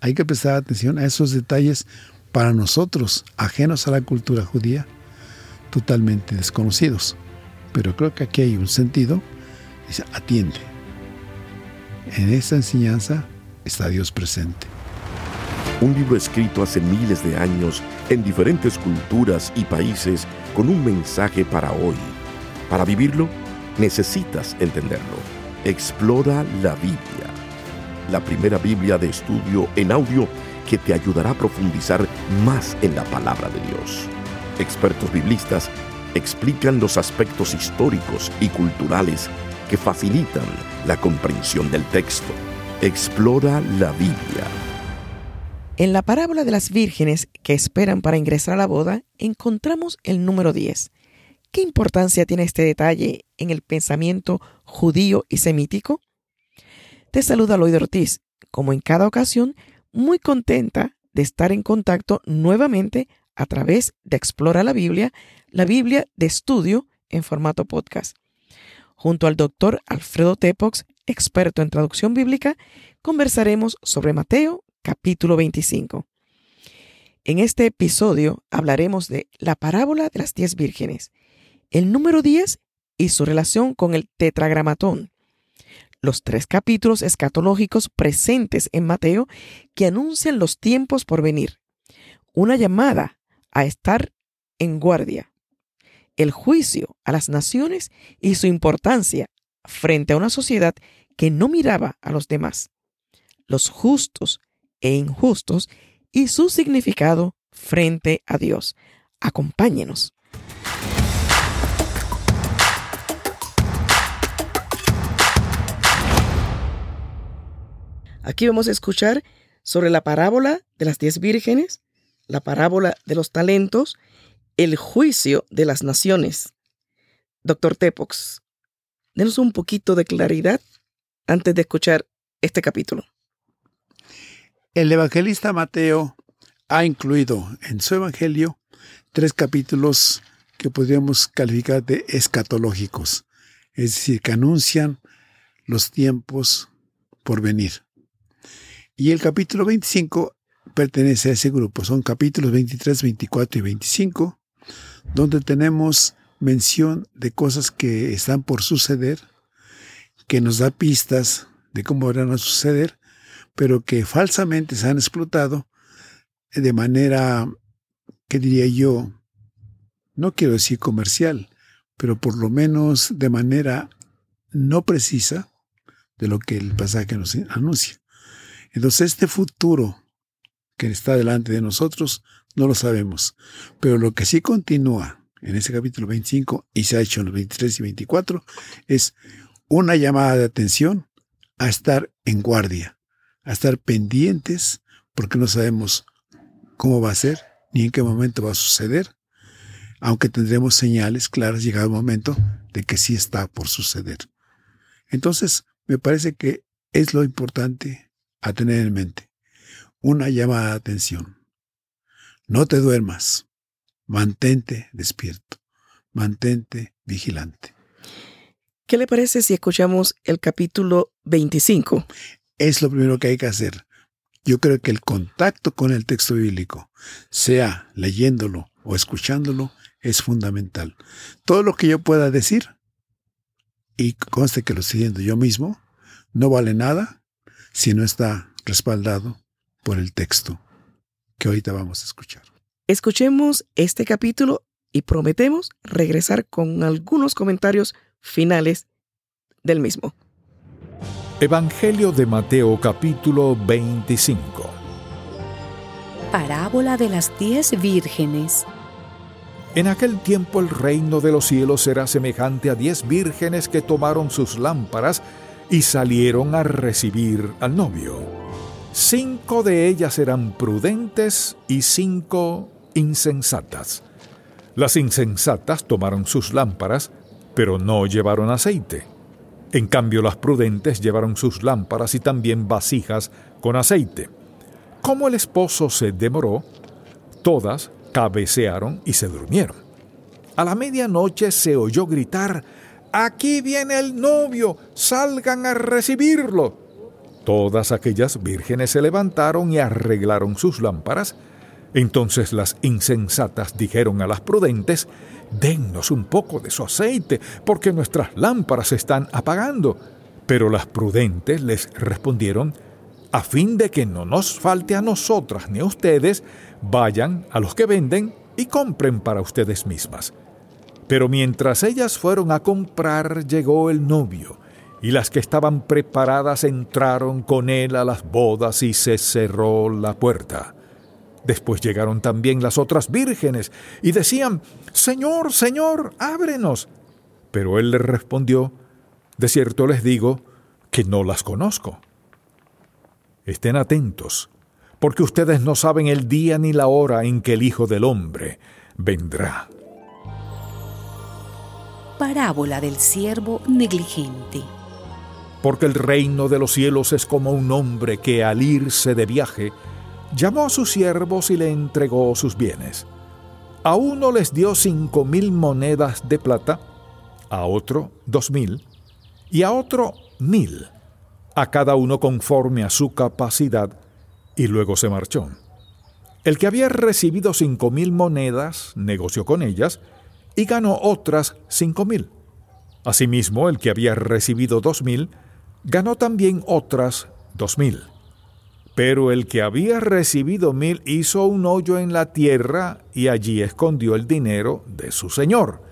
Hay que prestar atención a esos detalles para nosotros, ajenos a la cultura judía, totalmente desconocidos. Pero creo que aquí hay un sentido, dice, atiende. En esta enseñanza está Dios presente. Un libro escrito hace miles de años en diferentes culturas y países con un mensaje para hoy. Para vivirlo, necesitas entenderlo. Explora la Biblia, la primera Biblia de estudio en audio que te ayudará a profundizar más en la palabra de Dios. Expertos biblistas explican los aspectos históricos y culturales que facilitan la comprensión del texto. Explora la Biblia. En la parábola de las vírgenes que esperan para ingresar a la boda, encontramos el número 10. ¿Qué importancia tiene este detalle en el pensamiento judío y semítico? Te saluda Lloyd Ortiz, como en cada ocasión, muy contenta de estar en contacto nuevamente a través de Explora la Biblia, la Biblia de estudio en formato podcast. Junto al doctor Alfredo Tepox, experto en traducción bíblica, conversaremos sobre Mateo capítulo 25. En este episodio hablaremos de la parábola de las diez vírgenes, el número 10 y su relación con el tetragramatón, los tres capítulos escatológicos presentes en Mateo que anuncian los tiempos por venir, una llamada a estar en guardia, el juicio a las naciones y su importancia frente a una sociedad que no miraba a los demás, los justos e injustos y su significado frente a Dios. Acompáñenos. Aquí vamos a escuchar sobre la parábola de las diez vírgenes, la parábola de los talentos, el juicio de las naciones. Doctor Tepox, denos un poquito de claridad antes de escuchar este capítulo. El evangelista Mateo ha incluido en su evangelio tres capítulos que podríamos calificar de escatológicos, es decir, que anuncian los tiempos por venir. Y el capítulo 25 pertenece a ese grupo. Son capítulos 23, 24 y 25, donde tenemos mención de cosas que están por suceder, que nos da pistas de cómo van a suceder, pero que falsamente se han explotado de manera, que diría yo, no quiero decir comercial, pero por lo menos de manera no precisa de lo que el pasaje nos anuncia. Entonces este futuro que está delante de nosotros no lo sabemos, pero lo que sí continúa en ese capítulo 25 y se ha hecho en los 23 y 24 es una llamada de atención a estar en guardia, a estar pendientes porque no sabemos cómo va a ser ni en qué momento va a suceder, aunque tendremos señales claras llegado el momento de que sí está por suceder. Entonces, me parece que es lo importante a tener en mente. Una llamada de atención. No te duermas. Mantente despierto. Mantente vigilante. ¿Qué le parece si escuchamos el capítulo 25? Es lo primero que hay que hacer. Yo creo que el contacto con el texto bíblico, sea leyéndolo o escuchándolo, es fundamental. Todo lo que yo pueda decir, y conste que lo estoy diciendo yo mismo, no vale nada si no está respaldado por el texto que ahorita vamos a escuchar. Escuchemos este capítulo y prometemos regresar con algunos comentarios finales del mismo. Evangelio de Mateo capítulo 25 Parábola de las diez vírgenes En aquel tiempo el reino de los cielos será semejante a diez vírgenes que tomaron sus lámparas y salieron a recibir al novio. Cinco de ellas eran prudentes y cinco insensatas. Las insensatas tomaron sus lámparas, pero no llevaron aceite. En cambio, las prudentes llevaron sus lámparas y también vasijas con aceite. Como el esposo se demoró, todas cabecearon y se durmieron. A la medianoche se oyó gritar, Aquí viene el novio, salgan a recibirlo. Todas aquellas vírgenes se levantaron y arreglaron sus lámparas. Entonces las insensatas dijeron a las prudentes, Dennos un poco de su aceite, porque nuestras lámparas se están apagando. Pero las prudentes les respondieron, a fin de que no nos falte a nosotras ni a ustedes, vayan a los que venden y compren para ustedes mismas. Pero mientras ellas fueron a comprar, llegó el novio, y las que estaban preparadas entraron con él a las bodas y se cerró la puerta. Después llegaron también las otras vírgenes y decían, Señor, Señor, ábrenos. Pero él les respondió, De cierto les digo que no las conozco. Estén atentos, porque ustedes no saben el día ni la hora en que el Hijo del Hombre vendrá. Parábola del siervo negligente. Porque el reino de los cielos es como un hombre que al irse de viaje llamó a sus siervos y le entregó sus bienes. A uno les dio cinco mil monedas de plata, a otro dos mil, y a otro mil a cada uno conforme a su capacidad, y luego se marchó. El que había recibido cinco mil monedas negoció con ellas y ganó otras cinco mil. Asimismo, el que había recibido dos mil ganó también otras dos mil. Pero el que había recibido mil hizo un hoyo en la tierra y allí escondió el dinero de su señor.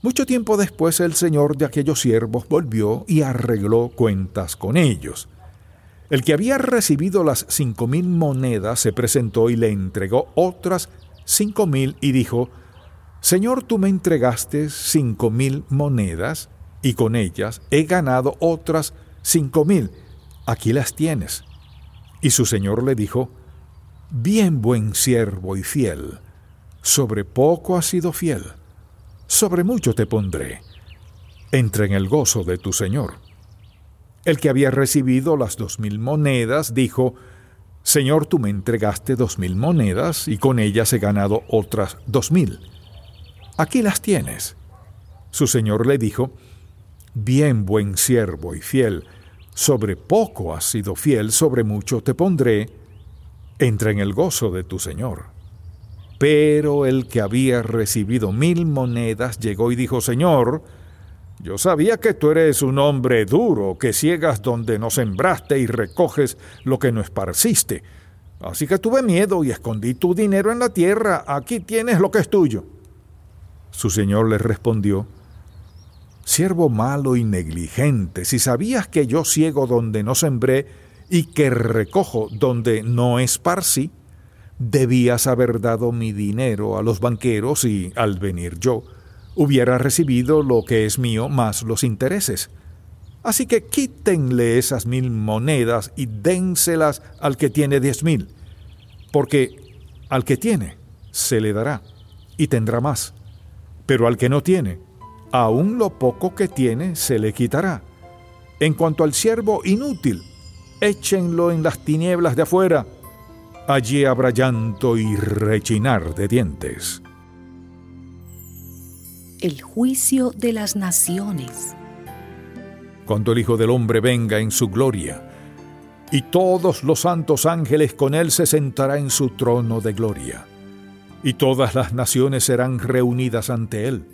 Mucho tiempo después el señor de aquellos siervos volvió y arregló cuentas con ellos. El que había recibido las cinco mil monedas se presentó y le entregó otras cinco mil y dijo, Señor, tú me entregaste cinco mil monedas y con ellas he ganado otras cinco mil. Aquí las tienes. Y su señor le dijo, Bien buen siervo y fiel, sobre poco has sido fiel sobre mucho te pondré. Entra en el gozo de tu Señor. El que había recibido las dos mil monedas dijo, Señor, tú me entregaste dos mil monedas y con ellas he ganado otras dos mil. Aquí las tienes. Su Señor le dijo, Bien buen siervo y fiel, sobre poco has sido fiel, sobre mucho te pondré, entra en el gozo de tu Señor. Pero el que había recibido mil monedas llegó y dijo, Señor, yo sabía que tú eres un hombre duro, que ciegas donde no sembraste y recoges lo que no esparciste. Así que tuve miedo y escondí tu dinero en la tierra. Aquí tienes lo que es tuyo. Su señor le respondió, Siervo malo y negligente, si sabías que yo ciego donde no sembré y que recojo donde no esparcí, debías haber dado mi dinero a los banqueros y, al venir yo, hubiera recibido lo que es mío más los intereses. Así que quítenle esas mil monedas y dénselas al que tiene diez mil, porque al que tiene se le dará y tendrá más, pero al que no tiene, aún lo poco que tiene se le quitará. En cuanto al siervo inútil, échenlo en las tinieblas de afuera, allí habrá llanto y rechinar de dientes. El juicio de las naciones. Cuando el Hijo del Hombre venga en su gloria, y todos los santos ángeles con él se sentará en su trono de gloria, y todas las naciones serán reunidas ante él.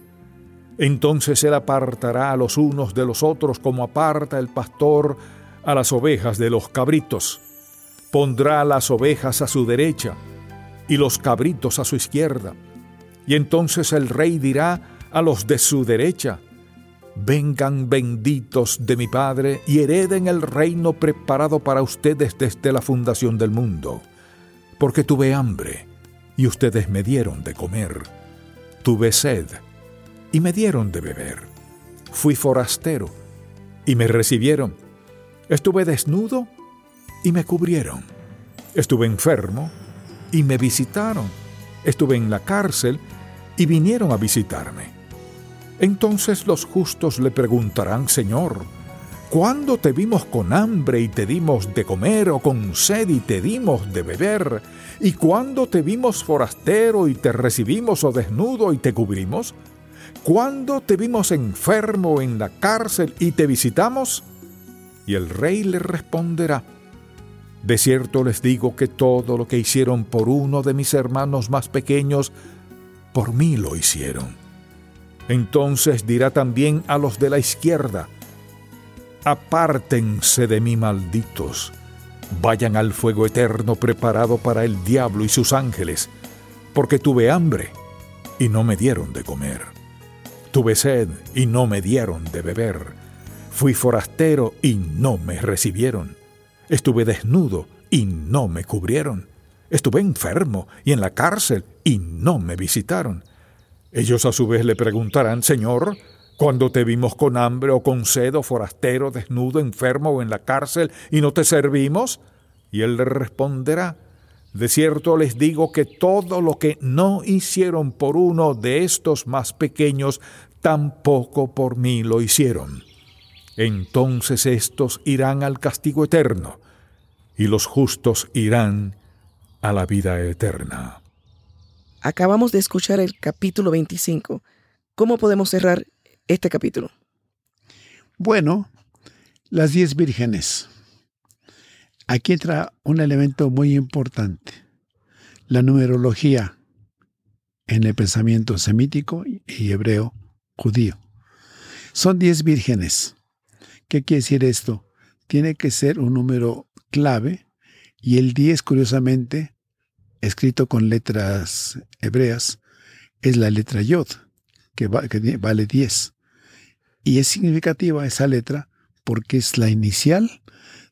Entonces él apartará a los unos de los otros como aparta el pastor a las ovejas de los cabritos pondrá las ovejas a su derecha y los cabritos a su izquierda. Y entonces el rey dirá a los de su derecha, vengan benditos de mi Padre y hereden el reino preparado para ustedes desde la fundación del mundo, porque tuve hambre y ustedes me dieron de comer, Tuve sed y me dieron de beber. Fui forastero y me recibieron. Estuve desnudo y me cubrieron. Estuve enfermo y me visitaron. Estuve en la cárcel y vinieron a visitarme. Entonces los justos le preguntarán, Señor, ¿cuándo te vimos con hambre y te dimos de comer o con sed y te dimos de beber? ¿Y cuándo te vimos forastero y te recibimos o desnudo y te cubrimos? ¿Cuándo te vimos enfermo en la cárcel y te visitamos? Y el rey le responderá, De cierto les digo que todo lo que hicieron por uno de mis hermanos más pequeños, por mí lo hicieron. Entonces dirá también a los de la izquierda, Apártense de mí, malditos, vayan al fuego eterno preparado para el diablo y sus ángeles, porque tuve hambre y no me dieron de comer. Tuve sed y no me dieron de beber. Fui forastero y no me recibieron. Estuve desnudo y no me cubrieron. Estuve enfermo y en la cárcel y no me visitaron. Ellos a su vez le preguntarán, Señor, ¿cuándo te vimos con hambre o con sed o forastero, desnudo, enfermo o en la cárcel y no te servimos? Y él le responderá, de cierto les digo que todo lo que no hicieron por uno de estos más pequeños, tampoco por mí lo hicieron. Entonces estos irán al castigo eterno, y los justos irán a la vida eterna. Acabamos de escuchar el capítulo 25. ¿Cómo podemos cerrar este capítulo? Bueno, las diez vírgenes. Aquí entra un elemento muy importante, la numerología en el pensamiento semítico y hebreo judío. Son diez vírgenes. ¿Qué quiere decir esto? Tiene que ser un número clave y el 10, curiosamente, escrito con letras hebreas, es la letra Yod, que, vale 10. Y es significativa esa letra porque es la inicial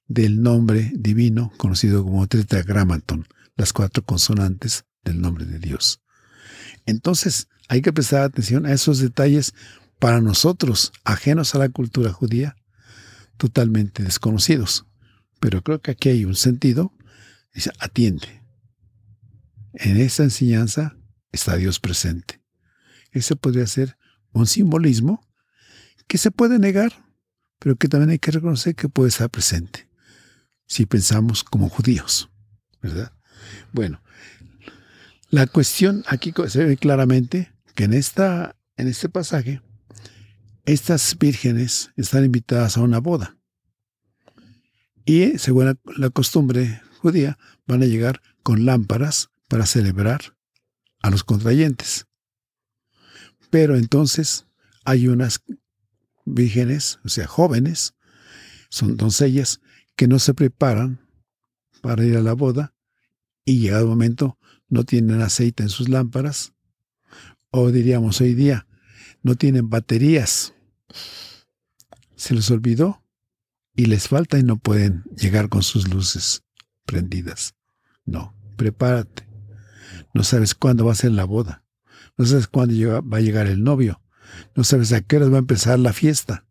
del nombre divino conocido como tetragramaton, las cuatro consonantes del nombre de Dios. Entonces, hay que prestar atención a esos detalles para nosotros, ajenos a la cultura judía, totalmente desconocidos. Pero creo que aquí hay un sentido. Dice, atiende. En esta enseñanza está Dios presente. Ese podría ser un simbolismo que se puede negar, pero que también hay que reconocer que puede estar presente, si pensamos como judíos, ¿verdad? Bueno, la cuestión aquí se ve claramente que en, esta, en este pasaje, estas vírgenes están invitadas a una boda. Y según la costumbre judía, van a llegar con lámparas para celebrar a los contrayentes. Pero entonces hay unas vírgenes, o sea, jóvenes, son doncellas, que no se preparan para ir a la boda y llegado el momento no tienen aceite en sus lámparas, o diríamos hoy día, no tienen baterías. Se les olvidó y les falta y no pueden llegar con sus luces prendidas. No, prepárate. No sabes cuándo va a ser la boda. No sabes cuándo va a llegar el novio. No sabes a qué hora va a empezar la fiesta.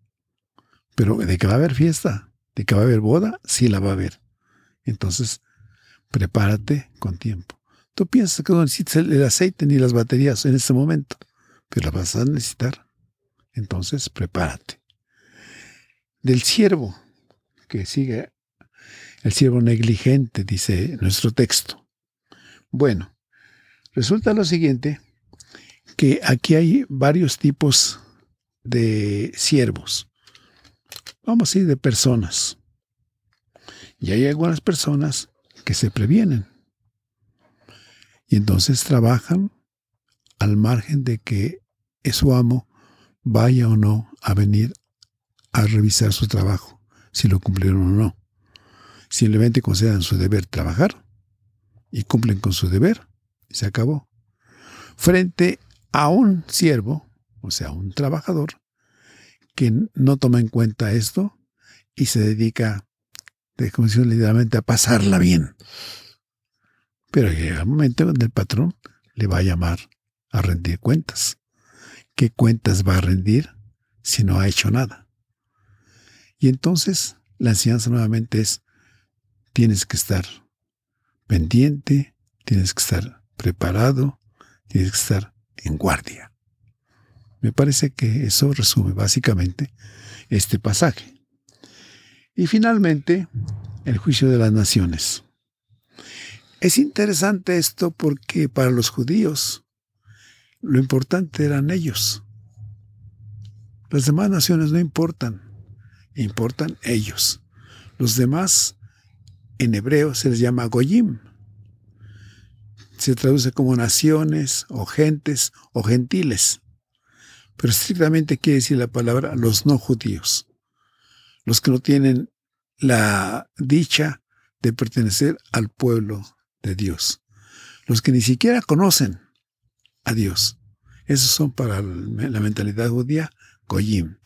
Pero de que va a haber fiesta, de que va a haber boda, sí la va a haber. Entonces, prepárate con tiempo. Tú piensas que no necesitas el aceite ni las baterías en este momento, pero las vas a necesitar. Entonces, prepárate. Del siervo, que sigue el siervo negligente, dice nuestro texto. Bueno, Resulta lo siguiente, que aquí hay varios tipos de siervos. Vamos a ir de personas. Y hay algunas personas que se previenen. Y entonces trabajan al margen de que su amo vaya o no a venir a revisar su trabajo, si lo cumplieron o no. Simplemente concedan su deber trabajar y cumplen con su deber se acabó. Frente a un siervo, o sea, un trabajador, que no toma en cuenta esto y se dedica, de comisión literalmente, a pasarla bien. Pero llega el momento donde el patrón le va a llamar a rendir cuentas. ¿Qué cuentas va a rendir si no ha hecho nada? Y entonces la enseñanza nuevamente es, tienes que estar pendiente, tienes que estar preparado, tienes que estar en guardia. Me parece que eso resume básicamente este pasaje. Y finalmente, el juicio de las naciones. Es interesante esto porque para los judíos lo importante eran ellos. Las demás naciones no importan, importan ellos. Los demás en hebreo se les llama goyim. Se traduce como naciones o gentes o gentiles. Pero estrictamente quiere decir la palabra los no judíos. Los que no tienen la dicha de pertenecer al pueblo de Dios. Los que ni siquiera conocen a Dios. Esos son para la mentalidad judía goyim.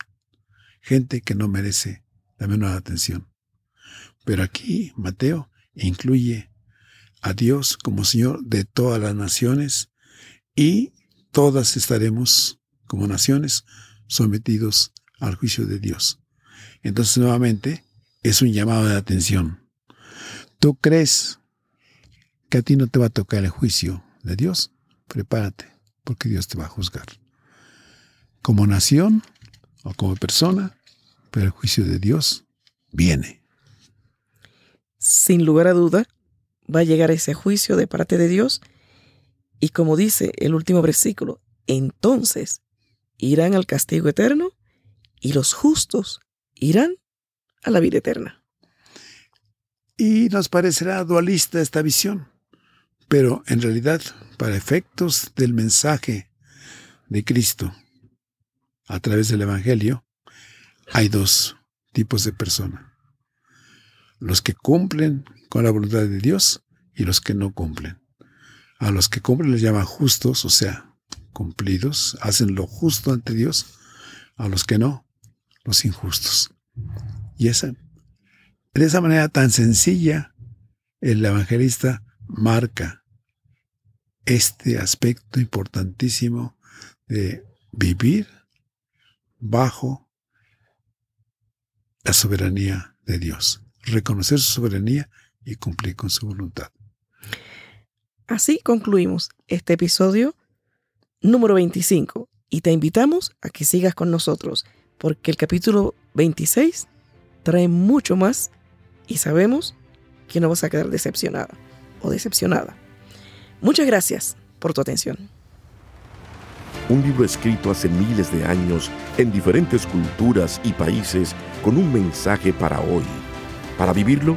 Gente que no merece la menor atención. Pero aquí Mateo incluye a Dios como Señor de todas las naciones y todas estaremos como naciones sometidos al juicio de Dios. Entonces nuevamente es un llamado de atención. ¿Tú crees que a ti no te va a tocar el juicio de Dios? Prepárate, porque Dios te va a juzgar. Como nación o como persona, pero el juicio de Dios viene sin lugar a duda, va a llegar ese juicio de parte de Dios. Y como dice el último versículo, entonces irán al castigo eterno y los justos irán a la vida eterna. Y nos parecerá dualista esta visión, pero en realidad, para efectos del mensaje de Cristo a través del Evangelio, hay dos tipos de personas los que cumplen con la voluntad de Dios y los que no cumplen. A los que cumplen les llama justos, o sea, cumplidos, hacen lo justo ante Dios. A los que no, los injustos. Y esa, de esa manera tan sencilla, el evangelista marca este aspecto importantísimo de vivir bajo la soberanía de Dios reconocer su soberanía y cumplir con su voluntad. Así concluimos este episodio número 25 y te invitamos a que sigas con nosotros porque el capítulo 26 trae mucho más y sabemos que no vas a quedar decepcionada o decepcionada. Muchas gracias por tu atención. Un libro escrito hace miles de años en diferentes culturas y países con un mensaje para hoy para vivirlo,